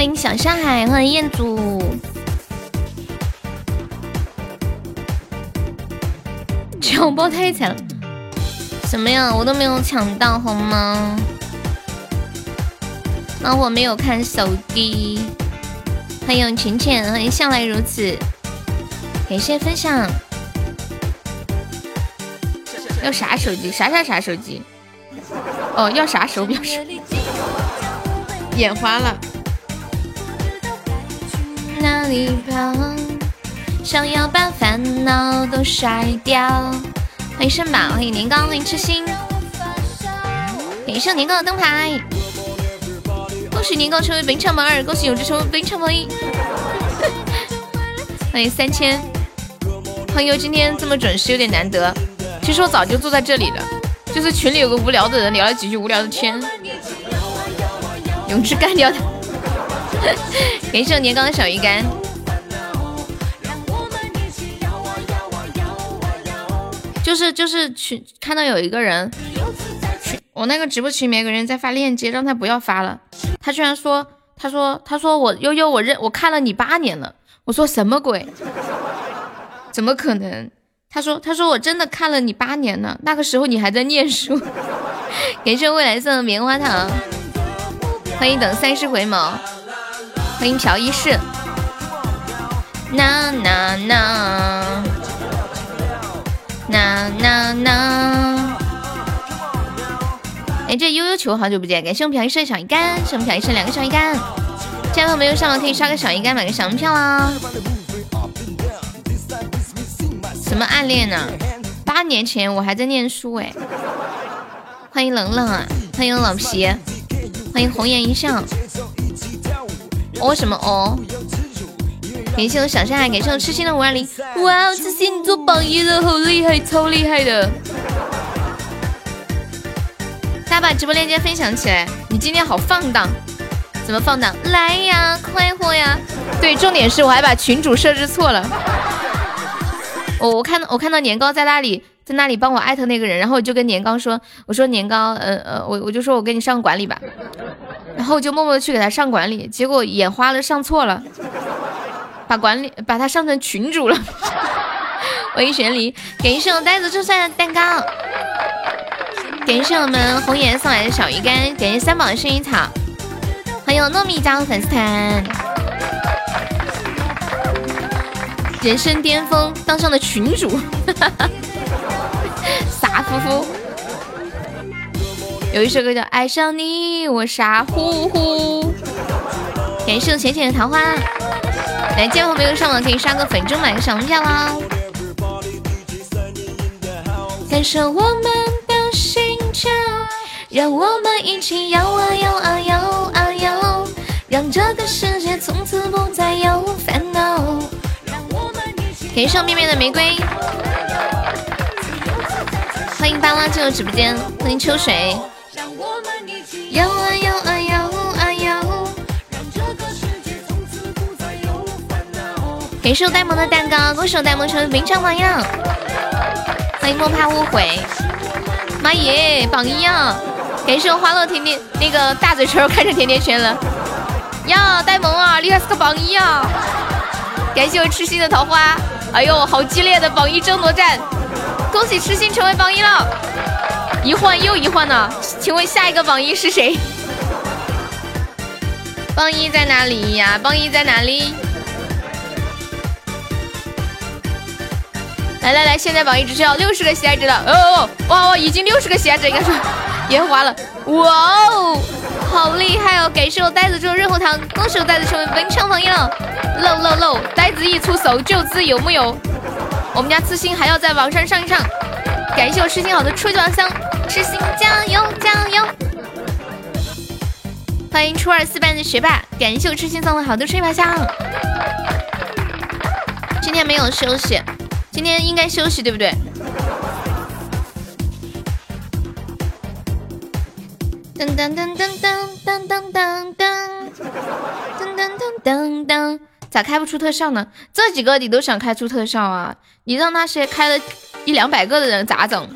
欢迎小上海，欢迎彦祖。抢包太惨了，什么呀？我都没有抢到，好吗？那我没有看手机。欢迎浅浅，欢迎向来如此，感谢分享。要啥手机？啥啥啥手机？哦，要啥手表？眼花了。哪里跑？想要把烦恼都甩掉。欢迎圣宝，欢迎年糕，欢迎痴心。感谢年糕的灯牌。恭喜年糕成为本场榜二，恭喜永志成为本场榜一。欢迎三千。朋友今天这么准时有点难得。其实我早就坐在这里了，就是群里有个无聊的人聊了几句无聊的天，永志干掉他。感谢年糕的小鱼干。就是就是群看到有一个人，我那个直播群里面有个人在发链接，让他不要发了。他居然说，他说他说我悠悠我认我看了你八年了。我说什么鬼？怎么可能？他说：“他说我真的看了你八年了，那个时候你还在念书。”感谢未来送的棉花糖，欢迎等三十回眸，欢迎朴一世。呐呐呐，呐呐呐。哎，这悠悠球好久不见，感谢我们朴一世的小鱼干，谢我们朴一世两个小鱼干。现在朋友没有上榜可以刷个小鱼干，买个小门票啊。什么暗恋呢？八年前我还在念书哎！欢迎冷冷啊，欢迎老皮，欢迎红颜一笑。哦什么哦？感谢我小山海，感谢我痴心的五二零。哇哦，痴心你做榜一了，好厉害，超厉害的！大家把直播链接分享起来。你今天好放荡，怎么放荡？来呀，快活呀！对，重点是我还把群主设置错了。我我看到我看到年糕在那里在那里帮我艾特那个人，然后我就跟年糕说，我说年糕，呃呃，我我就说我给你上管理吧，然后我就默默的去给他上管理，结果眼花了上错了，把管理把他上成群主了。欢迎玄离，感谢我呆子送上的蛋糕，感谢我们红颜送来的小鱼干，感谢三宝的薰衣草，欢迎糯米加入粉丝团。人生巅峰当上了群主，傻乎乎。有一首歌叫《爱上你》，我傻乎乎。感谢浅浅的桃花，来，见朋友上网可以刷个粉中买个小门票啦。感受我们的心跳，让我们一起摇啊摇啊摇啊摇，让这个世界从此不再有烦恼。感谢面面的玫瑰，欢迎巴拉进入直播间，欢迎秋水。摇啊摇啊摇啊摇，感谢我呆萌的蛋糕，恭喜我呆萌成为名场榜样。欢迎莫怕误会，妈耶，榜一啊！感谢我花落甜甜那个大嘴唇开成甜甜圈了。呀，呆萌啊，厉害是个榜一啊！感谢我痴心的桃花。哎呦，好激烈的榜一争夺战！恭喜痴心成为榜一了，一换又一换呢。请问下一个榜一是谁？榜一在哪里呀？榜一在哪里？来来来，现在榜一只需要六十个喜爱值了。哦哦，哇哇，已经六十个喜爱值，应该说烟花了。哇哦！好厉害哦！感谢我呆子中润喉糖，恭喜我呆子成为本场榜一了。漏漏漏，呆子一出手就知有木有。我们家痴心还要在网上上一上。感谢我痴心好的初级宝箱，痴心加油加油！欢迎初二四班的学霸，感谢我痴心送的好多初级宝箱。今天没有休息，今天应该休息对不对？噔噔噔噔噔噔噔噔噔噔噔噔噔，咋开不出特效呢？这几个你都想开出特效啊？你让那些开了一两百个的人咋整？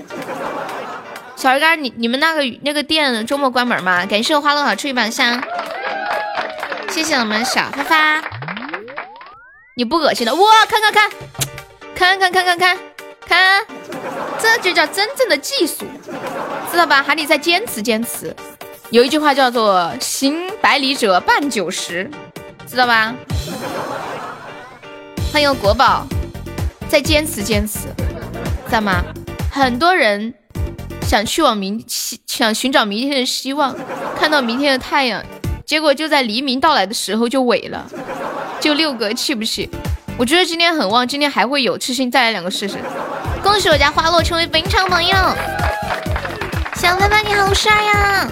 小鱼干，你你们那个那个店周末关门吗？感谢我花落好出一把香，谢谢我们小发发，你不恶心的哇！看看看，看看看看看看，这就叫真正的技术，知道吧？还得再坚持坚持。有一句话叫做“行百里者半九十”，知道吧？欢迎国宝，再坚持坚持，知道吗？很多人想去往明想寻找明天的希望，看到明天的太阳。结果就在黎明到来的时候就萎了，就六个，气不气？我觉得今天很旺，今天还会有，痴心再来两个试试。恭喜我家花落成为本场榜友，小凡凡你好帅呀，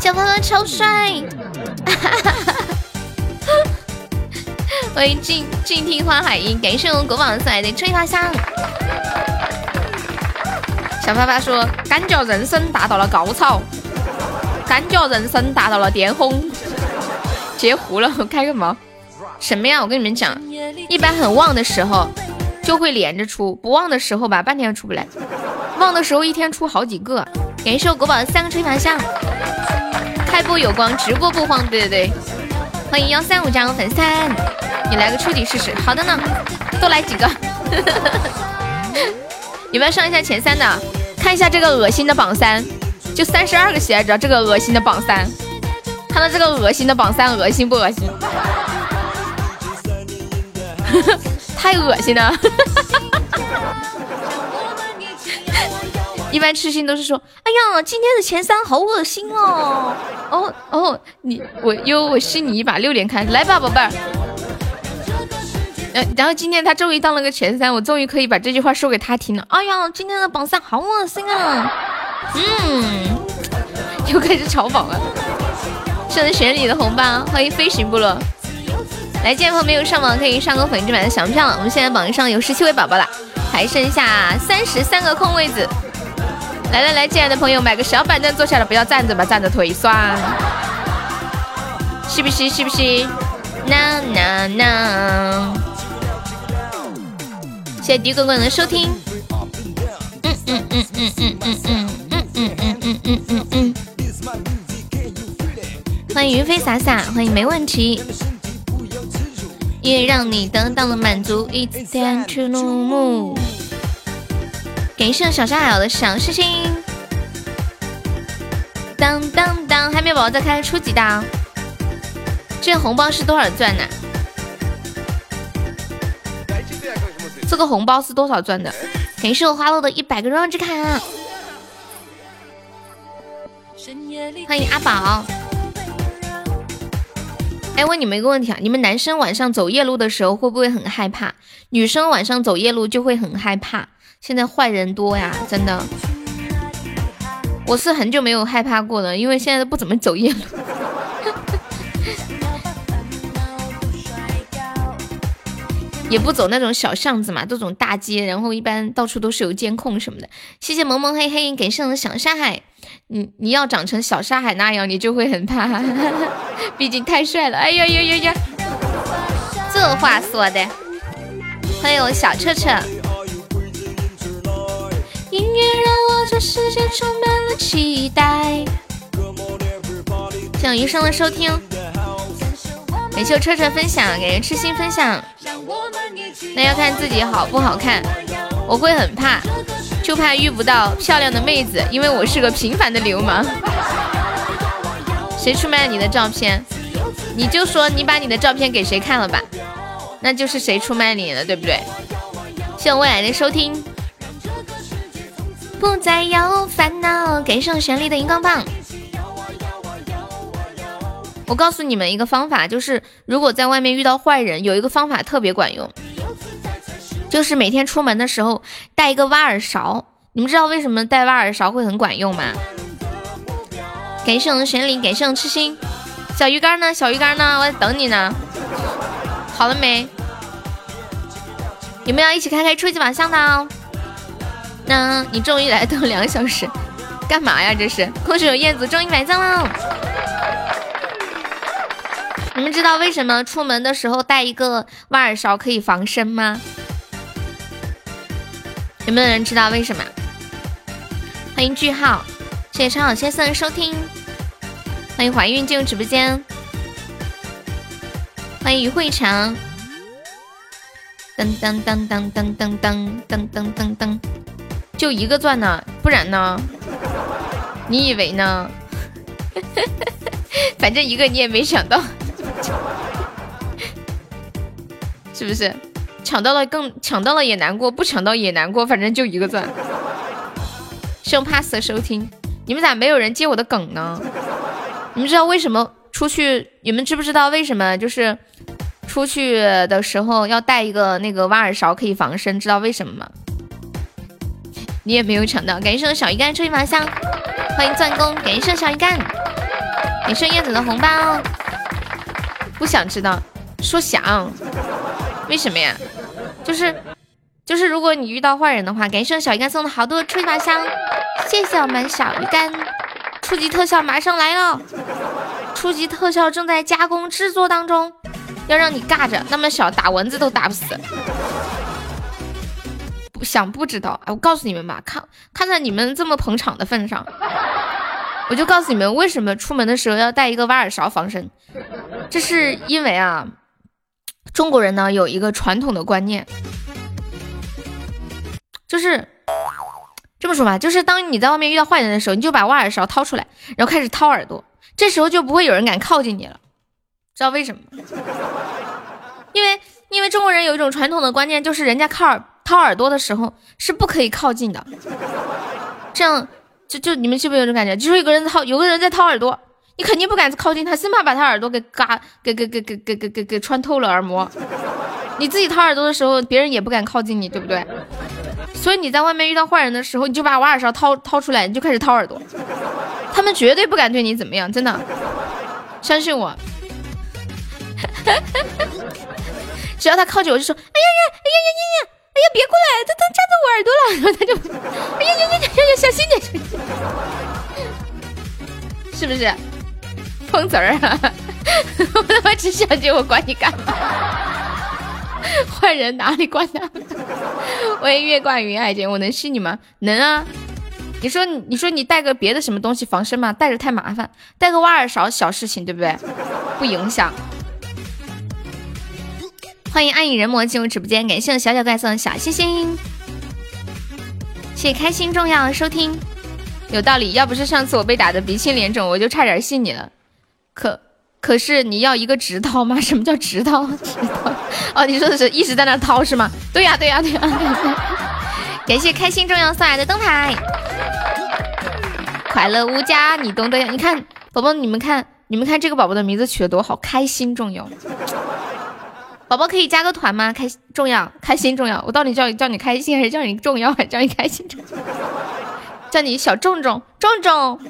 小凡凡超帅，欢迎静静听花海音，感谢我们国宝送来的吹花香。小发发说，感觉人生达到了高潮。感觉人生达到了巅峰，截胡了，开个毛，什么呀？我跟你们讲，一般很旺的时候就会连着出，不旺的时候吧，半天出不来。旺的时候一天出好几个。感谢我国宝的三个吹法像，开播有光，直播不慌。对对对，欢迎幺三五加入粉丝团，你来个初级试试。好的呢，多来几个。有没有上一下前三的？看一下这个恶心的榜三。就三十二个喜爱值，这个恶心的榜三，看到这个恶心的榜三，恶心不恶心？太恶心了！一般痴心都是说，哎呀，今天的前三好恶心哦！哦哦，你我哟，我信你一把，六点开，来吧，宝贝儿。然后今天他终于当了个前三，我终于可以把这句话说给他听了。哎呀，今天的榜三好恶心啊！嗯，又开始嘲讽了。送的选你的红包，欢迎飞行部落。来，见朋友没有上榜可以上个粉丝版的小票。我们现在榜上有十七位宝宝了，还剩下三十三个空位子。来来来，进来的朋友买个小板凳坐下来，不要站着吧，站着腿酸。是不是？是不是？No No No。谢谢迪哥哥的收听。嗯嗯嗯嗯嗯嗯嗯嗯嗯嗯。嗯嗯嗯，欢迎云飞洒洒，欢迎没问题。也让你得到了满足，It's time to move。感谢小沙海的小星星。当当当，还没有宝宝再开初级的。这个红包是多少钻呢？这个红包是多少钻的？感谢我花落的一百个荣耀之卡。欢迎阿宝。哎，问你们一个问题啊，你们男生晚上走夜路的时候会不会很害怕？女生晚上走夜路就会很害怕。现在坏人多呀，真的。我是很久没有害怕过了，因为现在都不怎么走夜路，也不走那种小巷子嘛，都走大街，然后一般到处都是有监控什么的。谢谢萌萌嘿嘿，给上的小山海。你你要长成小沙海那样，你就会很怕，毕竟太帅了。哎呀呀呀呀！这话说的，欢迎我小彻彻。音乐让我这世界充满了期待。谢余生的收听，感谢我彻彻分享，感谢痴心分享。那要看自己好不好看，我会很怕。就怕遇不到漂亮的妹子，因为我是个平凡的流氓。谁出卖了你的照片？你就说你把你的照片给谁看了吧，那就是谁出卖你了，对不对？谢我未来的收听，不再有烦恼，给上旋律的荧光棒。我告诉你们一个方法，就是如果在外面遇到坏人，有一个方法特别管用。就是每天出门的时候带一个挖耳勺，你们知道为什么带挖耳勺会很管用吗？感谢我们玄灵，感谢我们痴心，小鱼干呢？小鱼干呢？我在等你呢。好了没？你们要一起开开初级宝箱的？那你终于来等两个小时，干嘛呀？这是恭喜我燕子终于买赞了。你们知道为什么出门的时候带一个挖耳勺可以防身吗？有没有人知道为什么？欢迎句号，谢谢超好先生收听，欢迎怀孕进入直播间。欢迎于会长。噔噔噔噔噔噔噔噔噔噔噔，就一个钻呢，不然呢？你以为呢？反正一个你也没想到，是不是？抢到了更抢到了也难过，不抢到也难过，反正就一个钻。送 pass 的收听，你们咋没有人接我的梗呢？你们知道为什么出去？你们知不知道为什么？就是出去的时候要带一个那个挖耳勺可以防身，知道为什么吗？你也没有抢到，感谢小鱼干抽一麻香，欢迎钻工，感谢小鱼干，感谢叶子的红包。不想知道，说想，为什么呀？就是就是，如果你遇到坏人的话，感谢小鱼干送的好多吹马香，谢谢我们小鱼干。初级特效马上来了，初级特效正在加工制作当中，要让你尬着，那么小打蚊子都打不死。不想不知道，哎，我告诉你们吧，看看在你们这么捧场的份上，我就告诉你们为什么出门的时候要带一个挖耳勺防身。这是因为啊，中国人呢有一个传统的观念，就是这么说吧，就是当你在外面遇到坏人的时候，你就把挖耳勺掏出来，然后开始掏耳朵，这时候就不会有人敢靠近你了。知道为什么？因为因为中国人有一种传统的观念，就是人家靠耳。掏耳朵的时候是不可以靠近的，这样就就你们是不是有种感觉？就是有个人掏，有个人在掏耳朵，你肯定不敢靠近他，生怕把他耳朵给嘎给给给给给给给给穿透了耳膜。你自己掏耳朵的时候，别人也不敢靠近你，对不对？所以你在外面遇到坏人的时候，你就把挖耳勺掏掏出来，你就开始掏耳朵，他们绝对不敢对你怎么样，真的，相信我。只要他靠近，我就说，哎呀呀，哎呀呀呀呀。哎呀，别过来！他他夹着我耳朵了，然后他就，哎呀呀呀呀呀，小心点，是不是？碰瓷儿啊！我他妈只想接，我管你干嘛？坏人哪里管他？喂，月挂云爱姐，我能信你吗？能啊！你说你说你带个别的什么东西防身吗？带着太麻烦，带个挖耳勺小事情，对不对？不影响。欢迎暗影人魔进入直播间，感谢小小怪送的小星星，谢谢开心重要收听，有道理。要不是上次我被打的鼻青脸肿，我就差点信你了。可可是你要一个直掏吗？什么叫直掏？直掏？哦，你说的是一直在那掏是吗？对呀对呀对呀。感谢开心重要送来的灯牌，快乐无价，你懂得呀？你看宝宝，你们看你们看这个宝宝的名字取得多好，开心重要。宝宝可以加个团吗？开心重要，开心重要。我到底叫叫你开心还是叫你重要？还是叫你开心重？叫你小重重重重。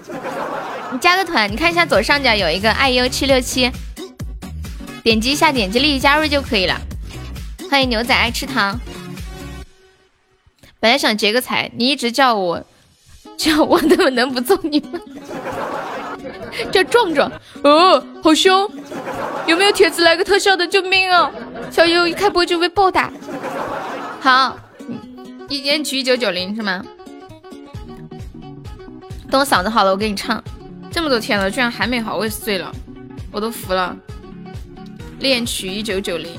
你加个团，你看一下左上角有一个爱优七六七，点击一下，点击立即加入就可以了。欢迎牛仔爱吃糖。本来想劫个财，你一直叫我叫我，怎么能不揍你吗？叫壮壮，哦，好凶！有没有铁子来个特效的？救命啊！小优一开播就被暴打。好，一言取一九九零是吗？等我嗓子好了，我给你唱。这么多天了，居然还没好，我也是醉了，我都服了。恋曲一九九零，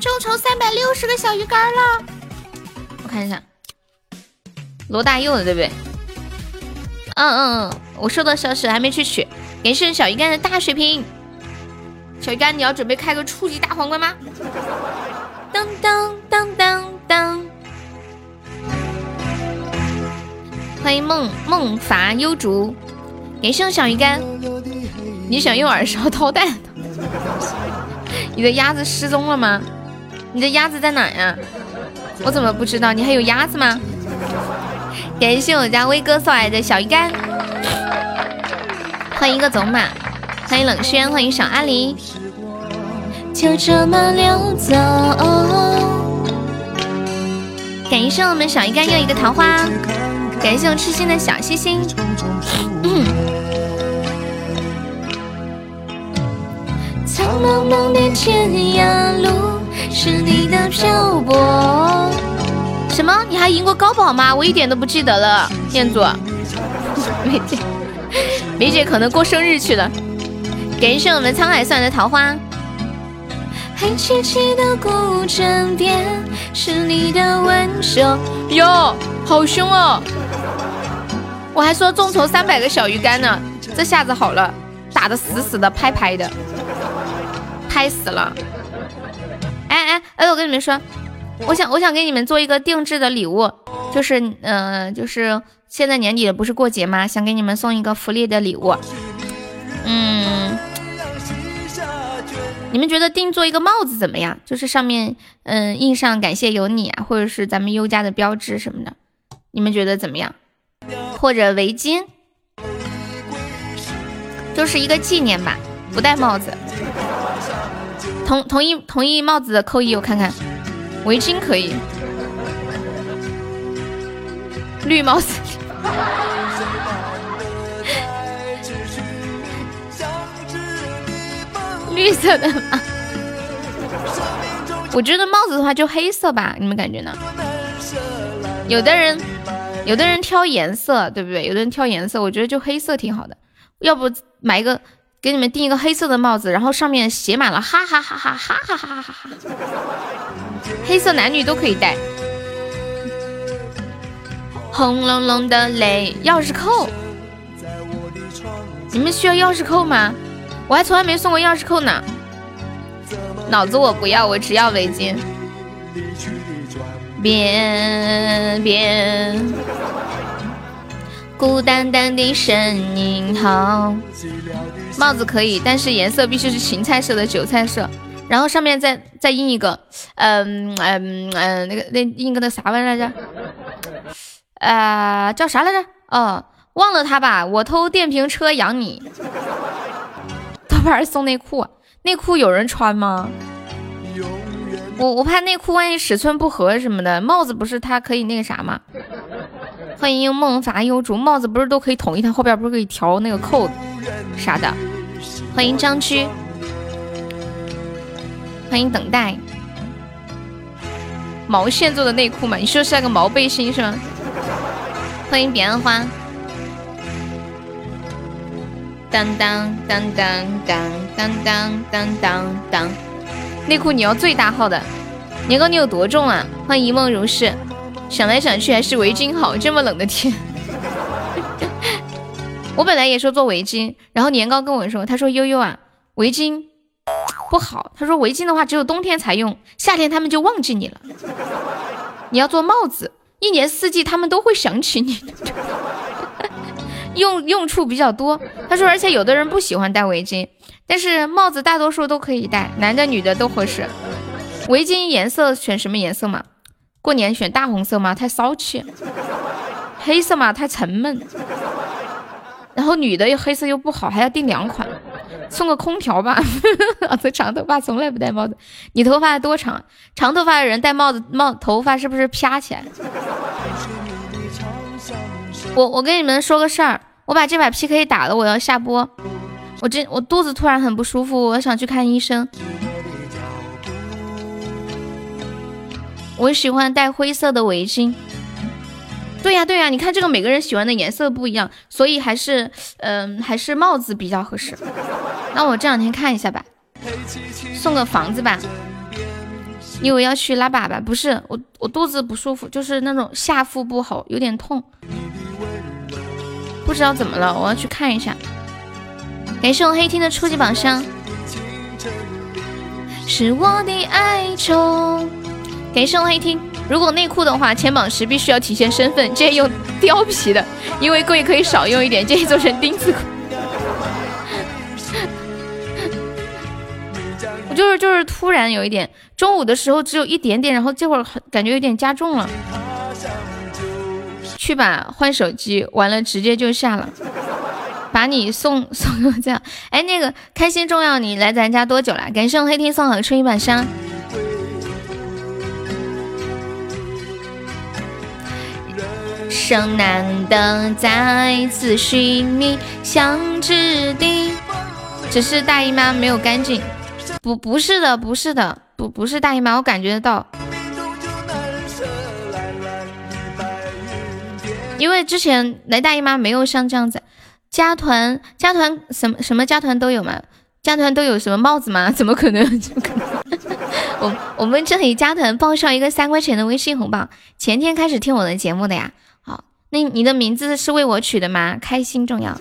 众筹三百六十个小鱼干了。我看一下，罗大佑的对不对？嗯嗯嗯，我收到消息还没去取。感谢小鱼干的大水瓶，小鱼干你要准备开个初级大皇冠吗？噔噔欢迎梦梦伐幽竹，感谢小鱼干。你想用耳勺掏蛋？你的鸭子失踪了吗？你的鸭子在哪呀？我怎么不知道？你还有鸭子吗？感谢我家威哥送来的小鱼干，欢迎一个走马，欢迎冷轩，欢迎小阿狸，就这么溜走。感谢我们小鱼干又一个桃花，感谢我痴心的小星星。苍茫茫的天涯路，是你的漂泊。什么？你还赢过高宝吗？我一点都不记得了，彦祖。梅姐，梅姐可能过生日去了。感谢我们沧海算的桃花。黑漆漆的古镇边，是你的温柔。哟，好凶哦！我还说众筹三百个小鱼干呢，这下子好了，打的死死的，拍拍的，拍死了。哎哎哎，我跟你们说，我想我想给你们做一个定制的礼物，就是嗯，就是现在年底了，不是过节吗？想给你们送一个福利的礼物。嗯，你们觉得定做一个帽子怎么样？就是上面嗯印上感谢有你啊，或者是咱们优家的标志什么的，你们觉得怎么样？或者围巾，就是一个纪念吧，不戴帽子。同同意同意帽子的扣一，我看看。围巾可以，绿帽子。绿色的？我觉得帽子的话就黑色吧，你们感觉呢？有的人，有的人挑颜色，对不对？有的人挑颜色，我觉得就黑色挺好的。要不买一个，给你们订一个黑色的帽子，然后上面写满了哈哈哈哈哈哈哈哈哈，黑色男女都可以戴。轰隆隆的雷，钥匙扣，你们需要钥匙扣吗？我还从来没送过钥匙扣呢，脑子我不要，我只要围巾。边边，孤单单的身影好。帽子可以，但是颜色必须是芹菜色的韭菜色，然后上面再再印一个，嗯嗯嗯，那个那印个那啥玩意来着？呃，叫啥来着？哦，忘了他吧。我偷电瓶车养你。豆瓣送内裤，内裤有人穿吗？我我怕内裤万一尺寸不合什么的。帽子不是它可以那个啥吗？欢迎梦伐幽竹，帽子不是都可以统一？它后边不是可以调那个扣子啥的？欢迎张居，欢迎等待。毛线做的内裤嘛？你说是那个毛背心是吗？欢迎彼岸花。当当当当当当当当当当，内裤你要最大号的，年糕你有多重啊？欢迎一梦如是，想来想去还是围巾好，这么冷的天。我本来也说做围巾，然后年糕跟我说，他说悠悠啊，围巾不好，他说围巾的话只有冬天才用，夏天他们就忘记你了。你要做帽子，一年四季他们都会想起你。用用处比较多，他说，而且有的人不喜欢戴围巾，但是帽子大多数都可以戴，男的女的都合适。围巾颜色选什么颜色嘛？过年选大红色嘛？太骚气。黑色嘛？太沉闷。然后女的又黑色又不好，还要订两款，送个空调吧。老子长头发从来不戴帽子，你头发多长？长头发的人戴帽子，帽头发是不是啪起来？我我跟你们说个事儿。我把这把 PK 打了，我要下播。我这我肚子突然很不舒服，我想去看医生。我喜欢戴灰色的围巾。对呀对呀，你看这个每个人喜欢的颜色不一样，所以还是嗯还是帽子比较合适。那我这两天看一下吧，送个房子吧。因为要去拉粑粑，不是我我肚子不舒服，就是那种下腹部好，有点痛。不知道怎么了，我要去看一下。感谢我黑听的初级宝箱，是我的哀愁。感谢我黑听，如果内裤的话，前榜时必须要体现身份，建议用貂皮的，因为贵可以少用一点，建议做成丁字裤。我就是就是突然有一点，中午的时候只有一点点，然后这会儿感觉有点加重了。去吧，换手机，完了直接就下了，把你送 送这样。哎，那个开心重要，你来咱家多久了？感谢黑天送好春一把香。生难得再次寻觅相知的，只是大姨妈没有干净。不，不是的，不是的，不，不是大姨妈，我感觉得到。因为之前来大姨妈没有像这样子，加团加团什么什么加团都有嘛，加团都有什么帽子吗？怎么可能？怎么可能？我我们这里加团报上一个三块钱的微信红包，前天开始听我的节目的呀。好，那你的名字是为我取的吗？开心重要，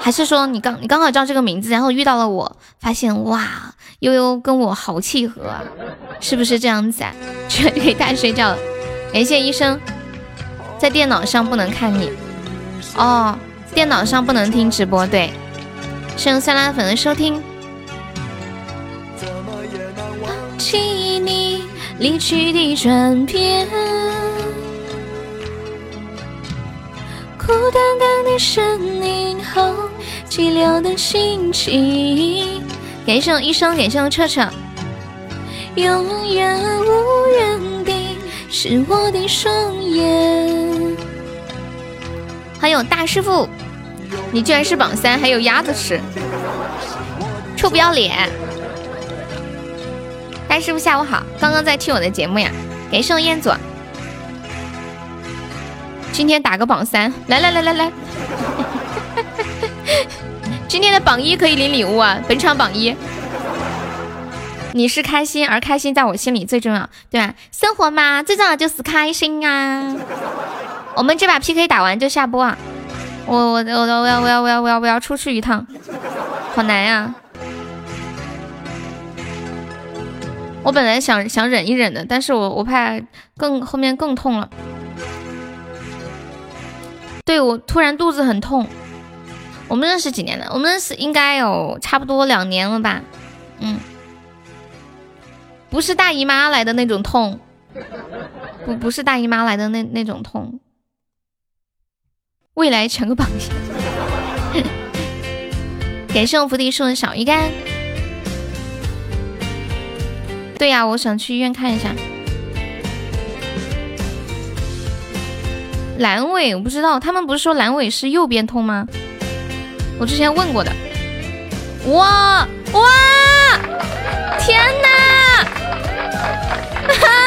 还是说你刚你刚好叫这个名字，然后遇到了我，发现哇悠悠跟我好契合啊，是不是这样子啊？可以大睡觉了。感谢医生，在电脑上不能看你哦，电脑上不能听直播，对。谢谢酸辣粉的收听。记你离去的转变，孤单单的身影和寂寥的心情。感谢我医生，感谢我彻彻。永远无人的是我的双眼。还有大师傅，你居然是榜三，还有鸭子吃，臭不要脸！大师傅下午好，刚刚在听我的节目呀。给圣彦祖，今天打个榜三，来来来来来，今天的榜一可以领礼物啊！本场榜一，你是开心，而开心在我心里最重要，对吧？生活嘛，最重要就是开心啊！我们这把 PK 打完就下播啊！我我我我我要我要我要我要我要出去一趟，好难呀！我本来想想忍一忍的，但是我我怕更后面更痛了。对我突然肚子很痛。我们认识几年了？我们认识应该有差不多两年了吧？嗯，不是大姨妈来的那种痛，不不是大姨妈来的那那种痛。未来全个榜一，感谢我菩提送的小鱼干。对呀，我想去医院看一下。阑尾我不知道，他们不是说阑尾是右边痛吗？我之前问过的。哇哇！天哪！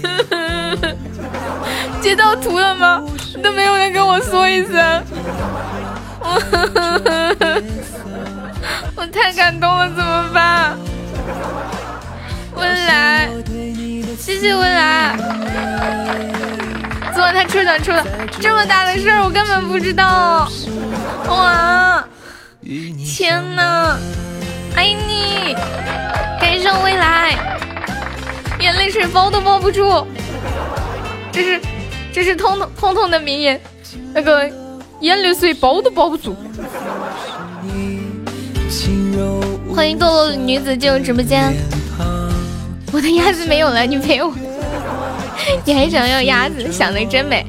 截到图了吗？都没有人跟我说一声，我太感动了，怎么办？温岚，谢谢温岚。昨晚他出场出了这么大的事儿，我根本不知道。哇！天呐，爱你，水包都包不住，这是。这是通通通通的名言，那个眼泪水包都包不住。欢迎堕落女子进入直播间。我的鸭子没有了，你陪我。你还想要鸭子？想的真美。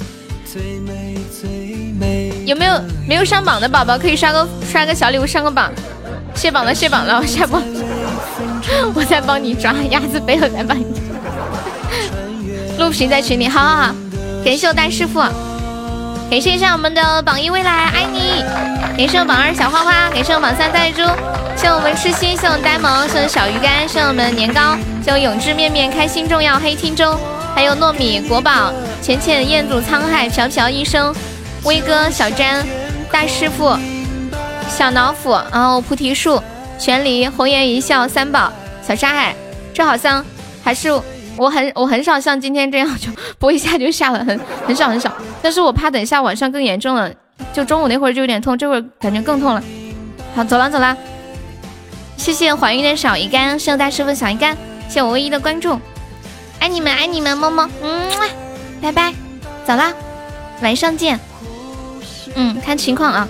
有没有没有上榜的宝宝可以刷个刷个小礼物上个榜？卸榜了，卸榜了，我下播。我再帮你抓鸭子，背后再帮你。录屏在群里，好好好。感谢我大师傅，感谢一下我们的榜一未来，爱你！感谢我榜二小花花，感谢我榜三呆猪，谢我们痴心，谢我呆萌，谢我小鱼干，谢我们年糕，谢我永志面面，开心重要，黑听中，还有糯米国宝，浅浅彦祖沧海，朴朴医生，威哥小詹，大师傅，小老虎，然后菩提树，玄离，红颜一笑，三宝，小沙海，这好像还是。我很我很少像今天这样就播一下就下了，很很少很少。但是我怕等一下晚上更严重了，就中午那会儿就有点痛，这会儿感觉更痛了。好，走了走了，谢谢怀孕的小鱼干，谢谢大师傅小鱼干，谢谢我唯一的关注，爱你们爱你们，么么，嗯，拜拜，走啦，晚上见。嗯，看情况啊。